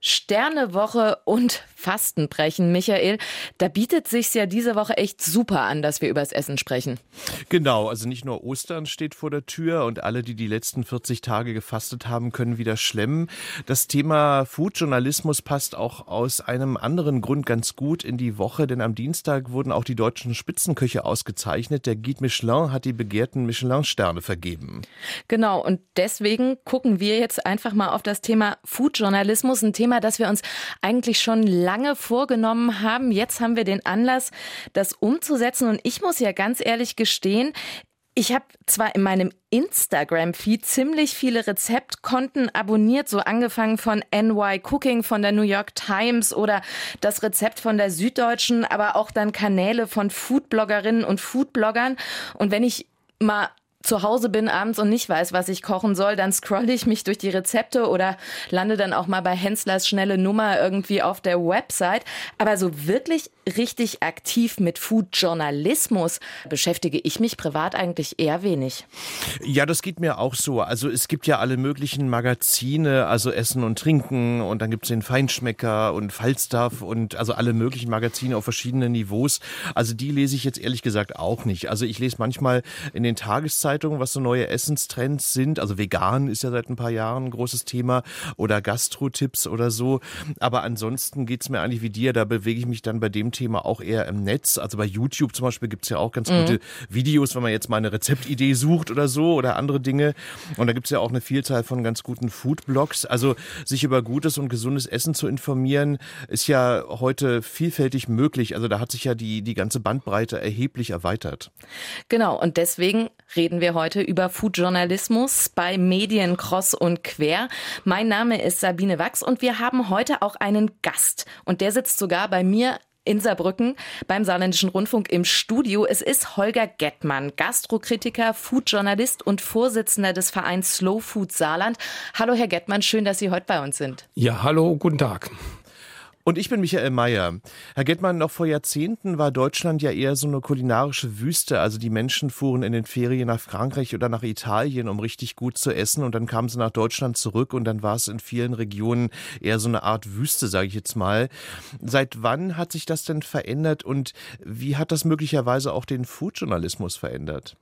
Sternewoche und Fastenbrechen. Michael, da bietet sich's ja diese Woche echt super an, dass wir übers Essen sprechen. Genau, also nicht nur Ostern steht vor der Tür und alle, die die letzten 40 Tage gefastet haben, können wieder schlemmen. Das Thema Foodjournalismus passt auch aus einem anderen Grund ganz gut in die Woche, denn am Dienstag wurden auch die deutschen Spitzenköche ausgezeichnet. Der Guide Michelin hat die begehrten Michelin-Sterne vergeben. Genau, und deswegen gucken wir jetzt einfach mal auf das Thema Foodjournalismus, ein Thema, Thema, das wir uns eigentlich schon lange vorgenommen haben. Jetzt haben wir den Anlass, das umzusetzen. Und ich muss ja ganz ehrlich gestehen, ich habe zwar in meinem Instagram-Feed ziemlich viele Rezeptkonten abonniert, so angefangen von NY Cooking von der New York Times oder das Rezept von der Süddeutschen, aber auch dann Kanäle von Foodbloggerinnen und Foodbloggern. Und wenn ich mal zu Hause bin abends und nicht weiß, was ich kochen soll, dann scrolle ich mich durch die Rezepte oder lande dann auch mal bei Henslers schnelle Nummer irgendwie auf der Website. Aber so wirklich richtig aktiv mit Food-Journalismus beschäftige ich mich privat eigentlich eher wenig. Ja, das geht mir auch so. Also es gibt ja alle möglichen Magazine, also Essen und Trinken und dann gibt es den Feinschmecker und Falstaff und also alle möglichen Magazine auf verschiedenen Niveaus. Also die lese ich jetzt ehrlich gesagt auch nicht. Also ich lese manchmal in den Tageszeitungen, was so neue Essenstrends sind. Also vegan ist ja seit ein paar Jahren ein großes Thema oder Gastro-Tipps oder so. Aber ansonsten geht es mir eigentlich wie dir. Da bewege ich mich dann bei dem Thema Thema auch eher im Netz. Also bei YouTube zum Beispiel gibt es ja auch ganz mhm. gute Videos, wenn man jetzt mal eine Rezeptidee sucht oder so oder andere Dinge. Und da gibt es ja auch eine Vielzahl von ganz guten Foodblogs. Also sich über gutes und gesundes Essen zu informieren, ist ja heute vielfältig möglich. Also da hat sich ja die, die ganze Bandbreite erheblich erweitert. Genau, und deswegen reden wir heute über Foodjournalismus bei Medien Cross und Quer. Mein Name ist Sabine Wachs und wir haben heute auch einen Gast. Und der sitzt sogar bei mir in Saarbrücken beim Saarländischen Rundfunk im Studio. Es ist Holger Gettmann, Gastrokritiker, Foodjournalist und Vorsitzender des Vereins Slow Food Saarland. Hallo, Herr Gettmann, schön, dass Sie heute bei uns sind. Ja, hallo, guten Tag. Und ich bin Michael Mayer. Herr Gettmann, noch vor Jahrzehnten war Deutschland ja eher so eine kulinarische Wüste. Also die Menschen fuhren in den Ferien nach Frankreich oder nach Italien, um richtig gut zu essen. Und dann kamen sie nach Deutschland zurück und dann war es in vielen Regionen eher so eine Art Wüste, sage ich jetzt mal. Seit wann hat sich das denn verändert und wie hat das möglicherweise auch den Foodjournalismus verändert?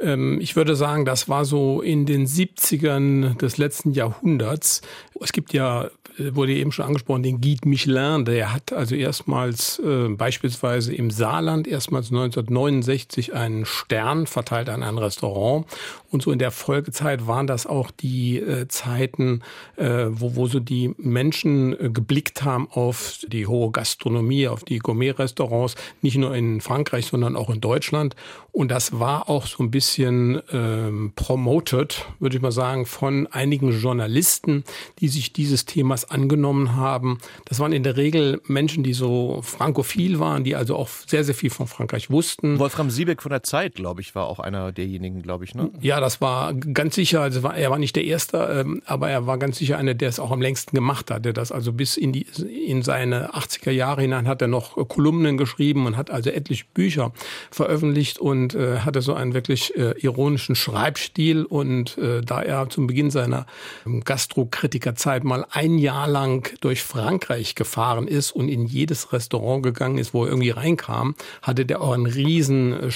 Ähm, ich würde sagen, das war so in den 70ern des letzten Jahrhunderts. Es gibt ja, äh, wurde eben schon angesprochen, den Guide Michelin, der hat also erstmals äh, beispielsweise im Saarland erstmals 1969 einen Stern verteilt an ein Restaurant. Und so in der Folgezeit waren das auch die äh, Zeiten, äh, wo, wo so die Menschen äh, geblickt haben auf die hohe Gastronomie, auf die Gourmet-Restaurants, nicht nur in Frankreich, sondern auch in Deutschland. Und das war auch so ein bisschen ähm, promoted, würde ich mal sagen, von einigen Journalisten, die sich dieses Themas angenommen haben. Das waren in der Regel Menschen, die so frankophil waren, die also auch sehr, sehr viel von Frankreich wussten. Wolfram Siebeck von der Zeit, glaube ich, war auch einer derjenigen, glaube ich. Ne? Ja, das war ganz sicher, also war, er war nicht der Erste, ähm, aber er war ganz sicher einer, der es auch am längsten gemacht hat. Der das also bis in, die, in seine 80er Jahre hinein hat er noch Kolumnen geschrieben und hat also etliche Bücher veröffentlicht und und äh, hatte so einen wirklich äh, ironischen Schreibstil. Und äh, da er zum Beginn seiner ähm, Gastrokritikerzeit mal ein Jahr lang durch Frankreich gefahren ist und in jedes Restaurant gegangen ist, wo er irgendwie reinkam, hatte der auch ein riesen äh,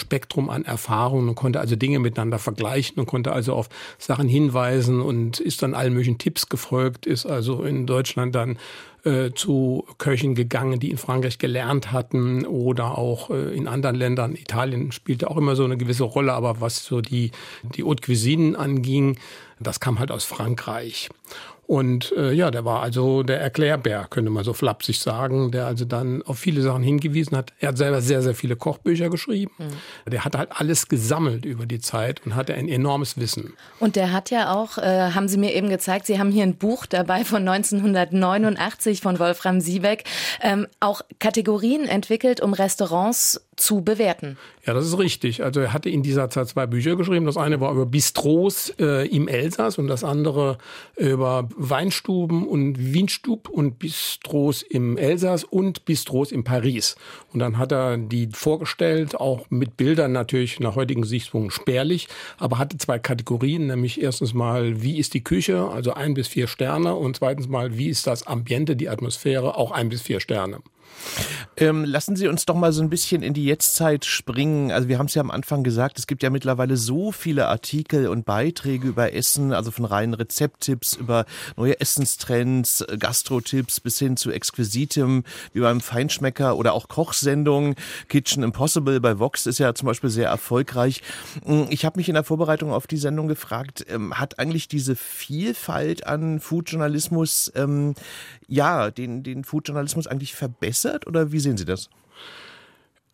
an Erfahrungen und konnte also Dinge miteinander vergleichen und konnte also auf Sachen hinweisen und ist dann allen möglichen Tipps gefolgt, ist also in Deutschland dann äh, zu Köchen gegangen, die in Frankreich gelernt hatten oder auch äh, in anderen Ländern. Italien spielte auch immer so eine gewisse Rolle, aber was so die, die Haute Cuisine anging, das kam halt aus Frankreich. Und äh, ja, der war also der Erklärbär, könnte man so flapsig sagen, der also dann auf viele Sachen hingewiesen hat. Er hat selber sehr, sehr viele Kochbücher geschrieben. Mhm. Der hat halt alles gesammelt über die Zeit und hatte ein enormes Wissen. Und der hat ja auch, äh, haben Sie mir eben gezeigt, Sie haben hier ein Buch dabei von 1989 von Wolfram Siebeck, ähm, auch Kategorien entwickelt, um Restaurants zu bewerten. Ja, das ist richtig. Also er hatte in dieser Zeit zwei Bücher geschrieben. Das eine war über Bistros äh, im Elsass und das andere über Weinstuben und Wienstub und Bistros im Elsass und Bistros in Paris. Und dann hat er die vorgestellt, auch mit Bildern natürlich nach heutigen Gesichtspunkten spärlich, aber hatte zwei Kategorien, nämlich erstens mal, wie ist die Küche, also ein bis vier Sterne und zweitens mal, wie ist das Ambiente, die Atmosphäre, auch ein bis vier Sterne. Ähm, lassen Sie uns doch mal so ein bisschen in die Jetztzeit springen. Also wir haben es ja am Anfang gesagt, es gibt ja mittlerweile so viele Artikel und Beiträge über Essen, also von reinen Rezepttipps über neue Essenstrends, Gastrotipps bis hin zu Exquisitem wie beim Feinschmecker oder auch Kochsendungen. Kitchen Impossible bei Vox ist ja zum Beispiel sehr erfolgreich. Hm, ich habe mich in der Vorbereitung auf die Sendung gefragt, ähm, hat eigentlich diese Vielfalt an Foodjournalismus, ähm, ja, den, den Foodjournalismus eigentlich verbessert? Verändert oder wie sehen Sie das?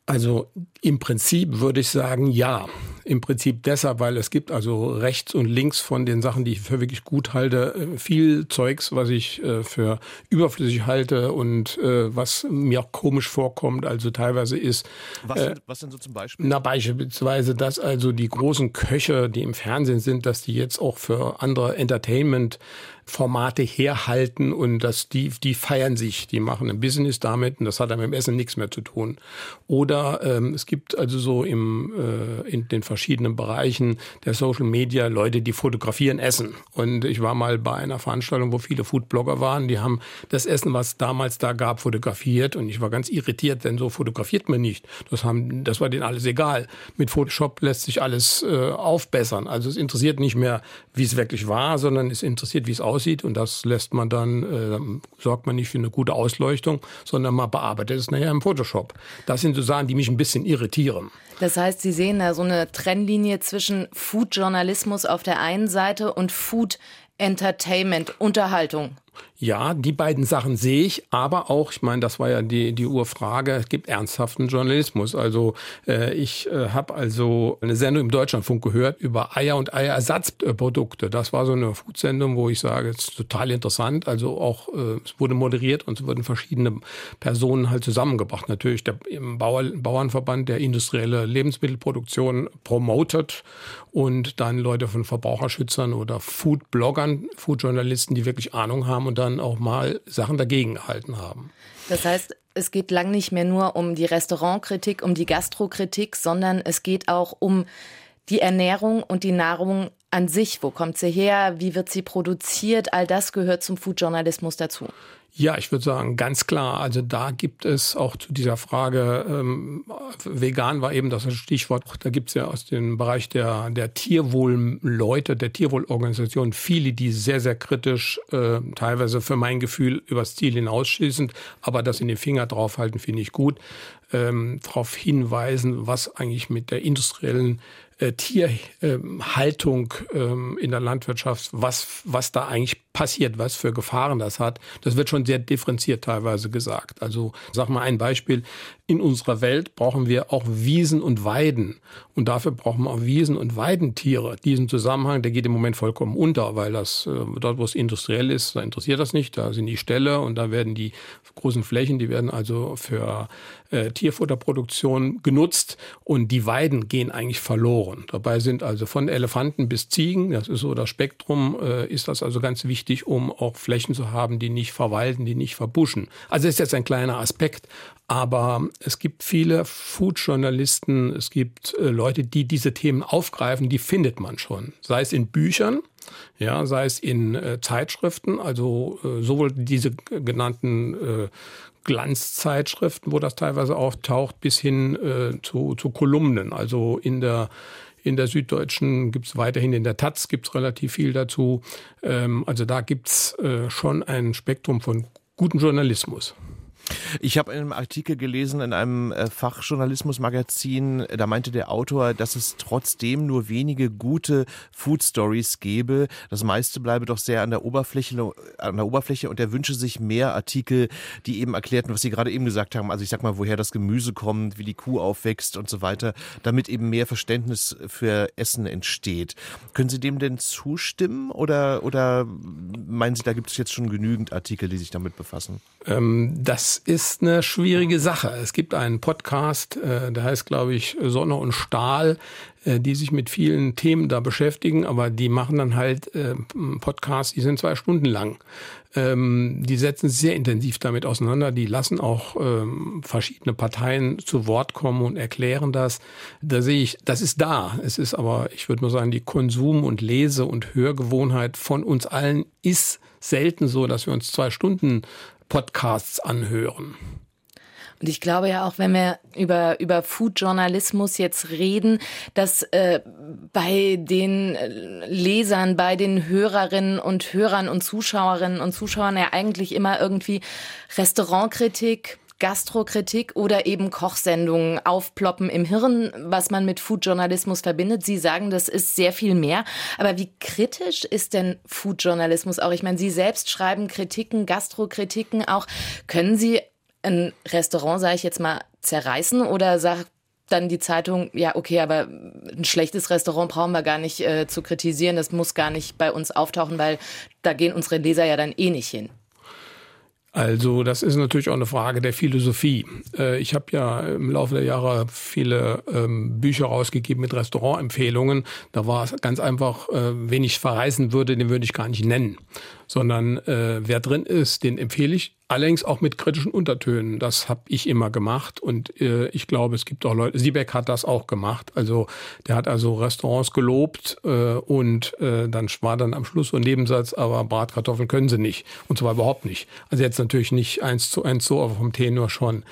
Also im Prinzip würde ich sagen, ja. Im Prinzip deshalb, weil es gibt also rechts und links von den Sachen, die ich für wirklich gut halte, äh, viel Zeugs, was ich äh, für überflüssig halte und äh, was mir auch komisch vorkommt. Also teilweise ist. Was, äh, was denn so zum Beispiel? Na, beispielsweise, dass also die großen Köche, die im Fernsehen sind, dass die jetzt auch für andere Entertainment Formate herhalten und dass die, die feiern sich, die machen ein Business damit und das hat dann mit dem Essen nichts mehr zu tun. Oder ähm, es gibt also so im, äh, in den verschiedenen Bereichen der Social Media Leute, die fotografieren Essen. Und ich war mal bei einer Veranstaltung, wo viele Foodblogger waren, die haben das Essen, was damals da gab, fotografiert und ich war ganz irritiert, denn so fotografiert man nicht. Das, haben, das war denen alles egal. Mit Photoshop lässt sich alles äh, aufbessern. Also es interessiert nicht mehr, wie es wirklich war, sondern es interessiert, wie es aussieht aussieht und das lässt man dann, äh, sorgt man nicht für eine gute Ausleuchtung, sondern man bearbeitet es nachher im Photoshop. Das sind so Sachen, die mich ein bisschen irritieren. Das heißt, Sie sehen da so eine Trennlinie zwischen Food-Journalismus auf der einen Seite und Food Entertainment, Unterhaltung. Ja, die beiden Sachen sehe ich, aber auch, ich meine, das war ja die, die Urfrage, es gibt ernsthaften Journalismus. Also äh, ich äh, habe also eine Sendung im Deutschlandfunk gehört über Eier und Eierersatzprodukte. Das war so eine Foodsendung, wo ich sage, es ist total interessant. Also auch, äh, es wurde moderiert und es wurden verschiedene Personen halt zusammengebracht. Natürlich der im Bauer, Bauernverband, der industrielle Lebensmittelproduktion promotet und dann Leute von Verbraucherschützern oder Foodbloggern, Foodjournalisten, die wirklich Ahnung haben und dann auch mal Sachen dagegen gehalten haben. Das heißt, es geht lang nicht mehr nur um die Restaurantkritik, um die Gastrokritik, sondern es geht auch um die Ernährung und die Nahrung an sich. Wo kommt sie her? Wie wird sie produziert? All das gehört zum Foodjournalismus dazu. Ja, ich würde sagen, ganz klar. Also da gibt es auch zu dieser Frage, ähm, vegan war eben das Stichwort, da gibt es ja aus dem Bereich der, der Tierwohlleute, der Tierwohlorganisation viele, die sehr, sehr kritisch, äh, teilweise für mein Gefühl übers Ziel hinausschießend, aber das in den Finger draufhalten, finde ich gut, ähm, darauf hinweisen, was eigentlich mit der industriellen äh, Tierhaltung ähm, in der Landwirtschaft, was, was da eigentlich passiert, was für Gefahren das hat. Das wird schon sehr differenziert teilweise gesagt. Also sag mal ein Beispiel. In unserer Welt brauchen wir auch Wiesen und Weiden. Und dafür brauchen wir auch Wiesen- und Weidentiere. Diesen Zusammenhang, der geht im Moment vollkommen unter, weil das äh, dort, wo es industriell ist, da interessiert das nicht. Da sind die Ställe und da werden die großen Flächen, die werden also für äh, Tierfutterproduktion genutzt und die Weiden gehen eigentlich verloren. Dabei sind also von Elefanten bis Ziegen, das ist so das Spektrum, äh, ist das also ganz wichtig wichtig, um auch Flächen zu haben, die nicht verwalten, die nicht verbuschen. Also ist jetzt ein kleiner Aspekt, aber es gibt viele Food-Journalisten, es gibt äh, Leute, die diese Themen aufgreifen, die findet man schon. Sei es in Büchern, ja, sei es in äh, Zeitschriften, also äh, sowohl diese genannten äh, Glanzzeitschriften, wo das teilweise auftaucht, bis hin äh, zu, zu Kolumnen, also in der in der Süddeutschen gibt es weiterhin, in der Taz gibt es relativ viel dazu. Ähm, also da gibt es äh, schon ein Spektrum von gutem Journalismus. Ich habe in einem Artikel gelesen in einem äh, Fachjournalismusmagazin, da meinte der Autor, dass es trotzdem nur wenige gute Food Stories gäbe. Das meiste bleibe doch sehr an der Oberfläche, an der Oberfläche und er wünsche sich mehr Artikel, die eben erklärten, was Sie gerade eben gesagt haben. Also ich sag mal, woher das Gemüse kommt, wie die Kuh aufwächst und so weiter, damit eben mehr Verständnis für Essen entsteht. Können Sie dem denn zustimmen oder, oder meinen Sie, da gibt es jetzt schon genügend Artikel, die sich damit befassen? Ähm, das ist eine schwierige Sache. Es gibt einen Podcast, äh, der heißt, glaube ich, Sonne und Stahl, äh, die sich mit vielen Themen da beschäftigen, aber die machen dann halt äh, Podcasts, die sind zwei Stunden lang. Ähm, die setzen sehr intensiv damit auseinander. Die lassen auch ähm, verschiedene Parteien zu Wort kommen und erklären das. Da sehe ich, das ist da. Es ist aber, ich würde mal sagen, die Konsum- und Lese- und Hörgewohnheit von uns allen ist selten so, dass wir uns zwei Stunden Podcasts anhören. Und ich glaube ja auch, wenn wir über, über Food-Journalismus jetzt reden, dass äh, bei den Lesern, bei den Hörerinnen und Hörern und Zuschauerinnen und Zuschauern ja eigentlich immer irgendwie Restaurantkritik, Gastrokritik oder eben Kochsendungen aufploppen im Hirn, was man mit Foodjournalismus verbindet. Sie sagen, das ist sehr viel mehr. Aber wie kritisch ist denn Foodjournalismus auch? Ich meine, Sie selbst schreiben Kritiken, Gastrokritiken auch. Können Sie ein Restaurant, sage ich jetzt mal, zerreißen oder sagt dann die Zeitung, ja, okay, aber ein schlechtes Restaurant brauchen wir gar nicht äh, zu kritisieren, das muss gar nicht bei uns auftauchen, weil da gehen unsere Leser ja dann eh nicht hin. Also das ist natürlich auch eine Frage der Philosophie. Äh, ich habe ja im Laufe der Jahre viele ähm, Bücher rausgegeben mit Restaurantempfehlungen. Da war es ganz einfach, äh, wen ich verreisen würde, den würde ich gar nicht nennen sondern äh, wer drin ist, den empfehle ich. Allerdings auch mit kritischen Untertönen. Das habe ich immer gemacht und äh, ich glaube, es gibt auch Leute. Siebeck hat das auch gemacht. Also der hat also Restaurants gelobt äh, und äh, dann war dann am Schluss so ein Nebensatz, aber Bratkartoffeln können sie nicht und zwar überhaupt nicht. Also jetzt natürlich nicht eins zu eins so, aber vom Tenor schon.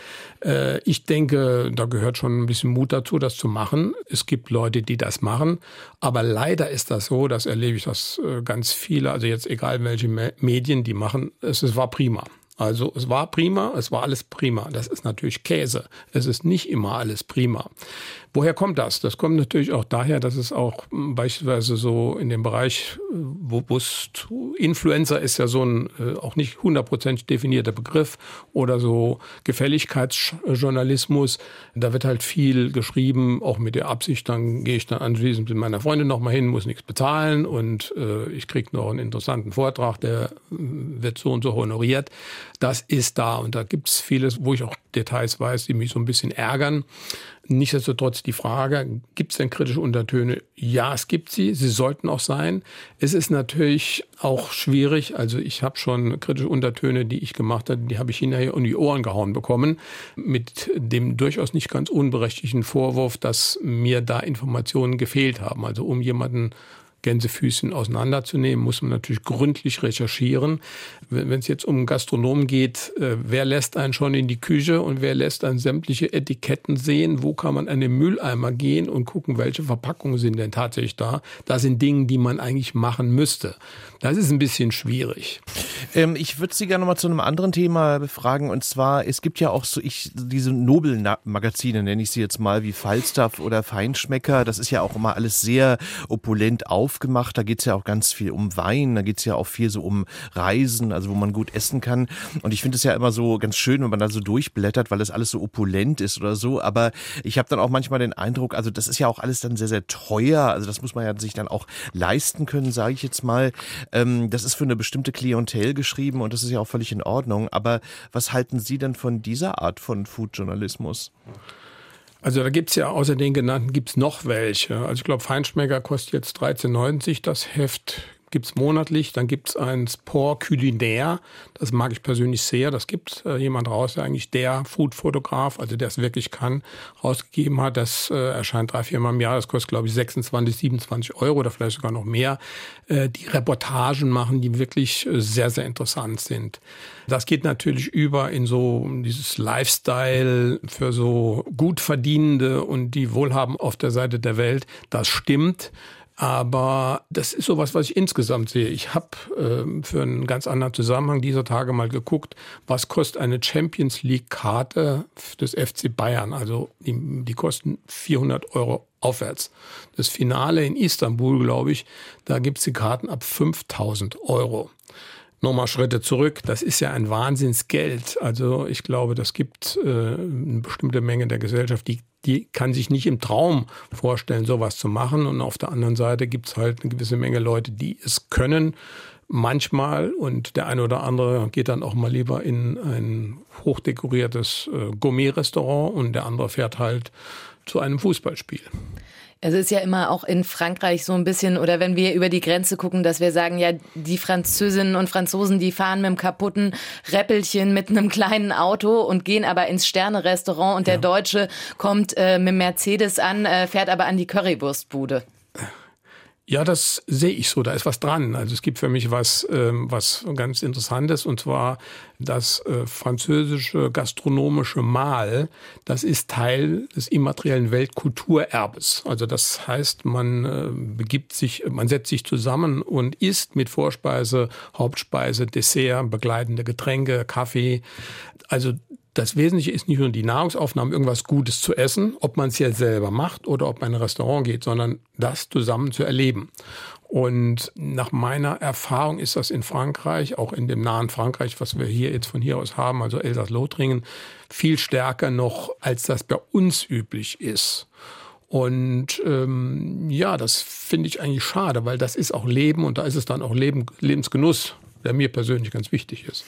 Äh, ich denke, da gehört schon ein bisschen Mut dazu, das zu machen. Es gibt Leute, die das machen, aber leider ist das so, das erlebe ich das äh, ganz viele. Also jetzt egal welche Medien, die machen, es, es war prima. Also es war prima, es war alles prima. Das ist natürlich Käse. Es ist nicht immer alles prima. Woher kommt das? Das kommt natürlich auch daher, dass es auch beispielsweise so in dem Bereich, wo Influencer ist ja so ein äh, auch nicht hundertprozentig definierter Begriff oder so Gefälligkeitsjournalismus. Da wird halt viel geschrieben, auch mit der Absicht, dann gehe ich dann anschließend mit meiner Freundin nochmal hin, muss nichts bezahlen und äh, ich kriege noch einen interessanten Vortrag, der äh, wird so und so honoriert. Das ist da und da gibt es vieles, wo ich auch Details weiß, die mich so ein bisschen ärgern. Nichtsdestotrotz die Frage, gibt es denn kritische Untertöne? Ja, es gibt sie. Sie sollten auch sein. Es ist natürlich auch schwierig. Also ich habe schon kritische Untertöne, die ich gemacht habe, die habe ich hinterher um die Ohren gehauen bekommen. Mit dem durchaus nicht ganz unberechtigten Vorwurf, dass mir da Informationen gefehlt haben. Also um jemanden Gänsefüßchen auseinanderzunehmen, muss man natürlich gründlich recherchieren. Wenn es jetzt um Gastronomen geht, äh, wer lässt einen schon in die Küche und wer lässt dann sämtliche Etiketten sehen? Wo kann man an den Mülleimer gehen und gucken, welche Verpackungen sind denn tatsächlich da? Das sind Dinge, die man eigentlich machen müsste. Das ist ein bisschen schwierig. Ähm, ich würde Sie gerne mal zu einem anderen Thema befragen. Und zwar, es gibt ja auch so ich, diese Nobelmagazine, nenne ich sie jetzt mal, wie Falstaff oder Feinschmecker. Das ist ja auch immer alles sehr opulent aufgemacht. Da geht es ja auch ganz viel um Wein. Da geht es ja auch viel so um Reisen, also wo man gut essen kann. Und ich finde es ja immer so ganz schön, wenn man da so durchblättert, weil das alles so opulent ist oder so. Aber ich habe dann auch manchmal den Eindruck, also das ist ja auch alles dann sehr, sehr teuer. Also das muss man ja sich dann auch leisten können, sage ich jetzt mal. Ähm, das ist für eine bestimmte Klientel geschrieben und das ist ja auch völlig in Ordnung. Aber was halten Sie denn von dieser Art von Foodjournalismus? Also da gibt's ja außer den genannten gibt's noch welche. Also ich glaube, Feinschmecker kostet jetzt 13,90 das Heft gibt's monatlich. Dann gibt's ein Sport Culinaire. Das mag ich persönlich sehr. Das gibt äh, jemand raus, der eigentlich der Food-Fotograf, also der es wirklich kann, rausgegeben hat. Das äh, erscheint drei, vier Mal im Jahr. Das kostet, glaube ich, 26, 27 Euro oder vielleicht sogar noch mehr. Äh, die Reportagen machen, die wirklich äh, sehr, sehr interessant sind. Das geht natürlich über in so dieses Lifestyle für so gut verdienende und die Wohlhaben auf der Seite der Welt. Das stimmt. Aber das ist sowas, was ich insgesamt sehe. Ich habe äh, für einen ganz anderen Zusammenhang dieser Tage mal geguckt, was kostet eine Champions League-Karte des FC Bayern. Also die, die kosten 400 Euro aufwärts. Das Finale in Istanbul, glaube ich, da gibt's die Karten ab 5000 Euro. Nochmal Schritte zurück, das ist ja ein Wahnsinnsgeld. Also ich glaube, das gibt äh, eine bestimmte Menge der Gesellschaft, die die kann sich nicht im Traum vorstellen, sowas zu machen. Und auf der anderen Seite gibt es halt eine gewisse Menge Leute, die es können. manchmal und der eine oder andere geht dann auch mal lieber in ein hochdekoriertes äh, Gourmet-Restaurant und der andere fährt halt zu einem Fußballspiel. Es ist ja immer auch in Frankreich so ein bisschen, oder wenn wir über die Grenze gucken, dass wir sagen, ja, die Französinnen und Franzosen, die fahren mit einem kaputten Räppelchen mit einem kleinen Auto und gehen aber ins Sterne-Restaurant und der ja. Deutsche kommt äh, mit Mercedes an, äh, fährt aber an die Currywurstbude. Ja, das sehe ich so. Da ist was dran. Also es gibt für mich was, ähm, was ganz Interessantes und zwar das äh, französische gastronomische Mahl. Das ist Teil des immateriellen Weltkulturerbes. Also das heißt, man äh, begibt sich, man setzt sich zusammen und isst mit Vorspeise, Hauptspeise, Dessert, begleitende Getränke, Kaffee. Also das Wesentliche ist nicht nur die Nahrungsaufnahme, irgendwas Gutes zu essen, ob man es jetzt selber macht oder ob man in ein Restaurant geht, sondern das zusammen zu erleben. Und nach meiner Erfahrung ist das in Frankreich, auch in dem nahen Frankreich, was wir hier jetzt von hier aus haben, also Elsass-Lothringen, viel stärker noch, als das bei uns üblich ist. Und ähm, ja, das finde ich eigentlich schade, weil das ist auch Leben und da ist es dann auch Leben, Lebensgenuss der mir persönlich ganz wichtig ist.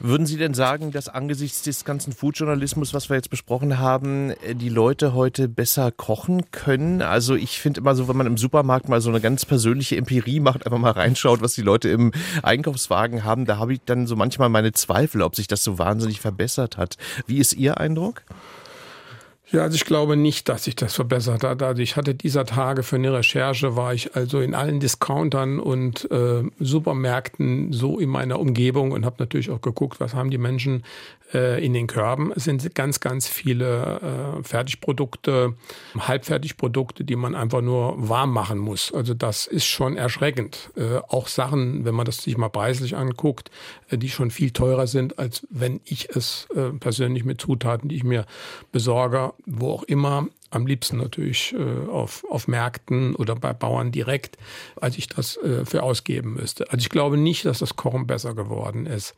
Würden Sie denn sagen, dass angesichts des ganzen Foodjournalismus, was wir jetzt besprochen haben, die Leute heute besser kochen können? Also ich finde immer so, wenn man im Supermarkt mal so eine ganz persönliche Empirie macht, einfach mal reinschaut, was die Leute im Einkaufswagen haben, da habe ich dann so manchmal meine Zweifel, ob sich das so wahnsinnig verbessert hat. Wie ist Ihr Eindruck? Ja, also ich glaube nicht, dass sich das verbessert hat. Also ich hatte dieser Tage für eine Recherche, war ich also in allen Discountern und äh, Supermärkten so in meiner Umgebung und habe natürlich auch geguckt, was haben die Menschen äh, in den Körben. Es sind ganz, ganz viele äh, Fertigprodukte, Halbfertigprodukte, die man einfach nur warm machen muss. Also das ist schon erschreckend. Äh, auch Sachen, wenn man das sich mal preislich anguckt, äh, die schon viel teurer sind, als wenn ich es äh, persönlich mit Zutaten, die ich mir besorge, wo auch immer, am liebsten natürlich äh, auf, auf Märkten oder bei Bauern direkt, als ich das äh, für ausgeben müsste. Also ich glaube nicht, dass das Kochen besser geworden ist.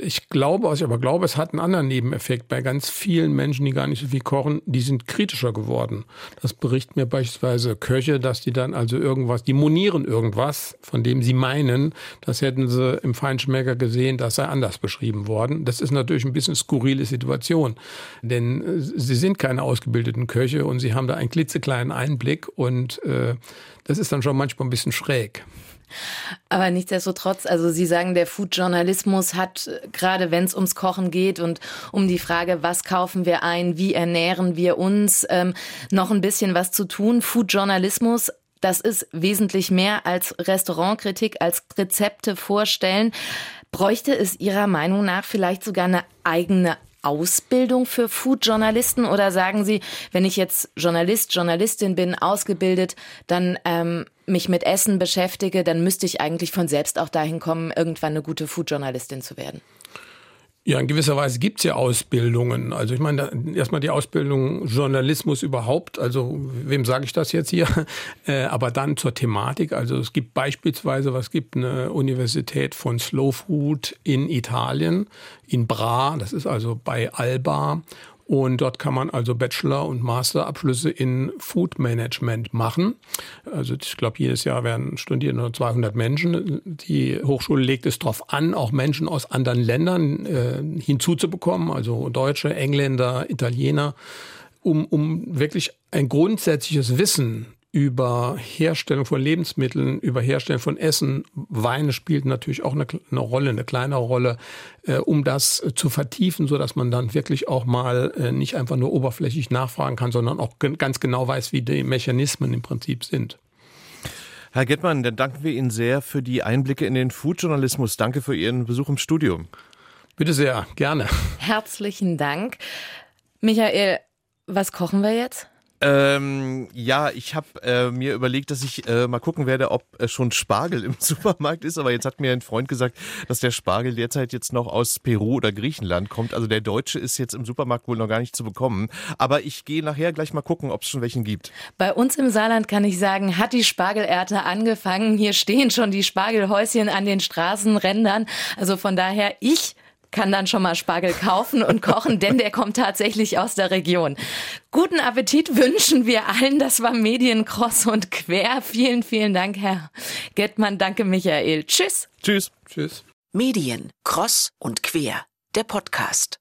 Ich glaube, was ich aber glaube, es hat einen anderen Nebeneffekt bei ganz vielen Menschen, die gar nicht so viel kochen, die sind kritischer geworden. Das berichten mir beispielsweise Köche, dass die dann also irgendwas, die monieren irgendwas, von dem sie meinen, das hätten sie im Feinschmecker gesehen, das sei anders beschrieben worden. Das ist natürlich ein bisschen skurrile Situation, denn äh, sie sind keine ausgebildeten Köche und sie haben da einen klitzekleinen Einblick und äh, das ist dann schon manchmal ein bisschen schräg. Aber nichtsdestotrotz, also Sie sagen, der Foodjournalismus hat, gerade wenn es ums Kochen geht und um die Frage, was kaufen wir ein, wie ernähren wir uns, ähm, noch ein bisschen was zu tun. Foodjournalismus das ist wesentlich mehr als Restaurantkritik, als Rezepte vorstellen. Bräuchte es Ihrer Meinung nach vielleicht sogar eine eigene Ausbildung für Foodjournalisten oder sagen Sie, wenn ich jetzt Journalist, Journalistin bin, ausgebildet, dann ähm, mich mit Essen beschäftige, dann müsste ich eigentlich von selbst auch dahin kommen, irgendwann eine gute Foodjournalistin zu werden? Ja, in gewisser Weise gibt es ja Ausbildungen. Also ich meine, erstmal die Ausbildung Journalismus überhaupt. Also wem sage ich das jetzt hier? Äh, aber dann zur Thematik. Also es gibt beispielsweise, was gibt eine Universität von Slow Food in Italien, in Bra, das ist also bei Alba. Und dort kann man also Bachelor- und Masterabschlüsse in Food Management machen. Also ich glaube, jedes Jahr werden studieren nur 200 Menschen. Die Hochschule legt es darauf an, auch Menschen aus anderen Ländern äh, hinzuzubekommen, also Deutsche, Engländer, Italiener, um, um wirklich ein grundsätzliches Wissen über Herstellung von Lebensmitteln, über Herstellung von Essen. Weine spielt natürlich auch eine, eine Rolle, eine kleinere Rolle, äh, um das zu vertiefen, so dass man dann wirklich auch mal äh, nicht einfach nur oberflächlich nachfragen kann, sondern auch ganz genau weiß, wie die Mechanismen im Prinzip sind. Herr Gettmann, dann danken wir Ihnen sehr für die Einblicke in den Foodjournalismus. Danke für Ihren Besuch im Studium. Bitte sehr, gerne. Herzlichen Dank. Michael, was kochen wir jetzt? Ähm, ja, ich habe äh, mir überlegt, dass ich äh, mal gucken werde, ob äh, schon Spargel im Supermarkt ist. Aber jetzt hat mir ein Freund gesagt, dass der Spargel derzeit jetzt noch aus Peru oder Griechenland kommt. Also der deutsche ist jetzt im Supermarkt wohl noch gar nicht zu bekommen. Aber ich gehe nachher gleich mal gucken, ob es schon welchen gibt. Bei uns im Saarland kann ich sagen, hat die Spargelernte angefangen. Hier stehen schon die Spargelhäuschen an den Straßenrändern. Also von daher, ich kann dann schon mal Spargel kaufen und kochen, denn der kommt tatsächlich aus der Region. Guten Appetit wünschen wir allen. Das war Medien Cross und Quer. Vielen, vielen Dank, Herr Gettmann. Danke, Michael. Tschüss. Tschüss. Tschüss. Medien Cross und Quer, der Podcast.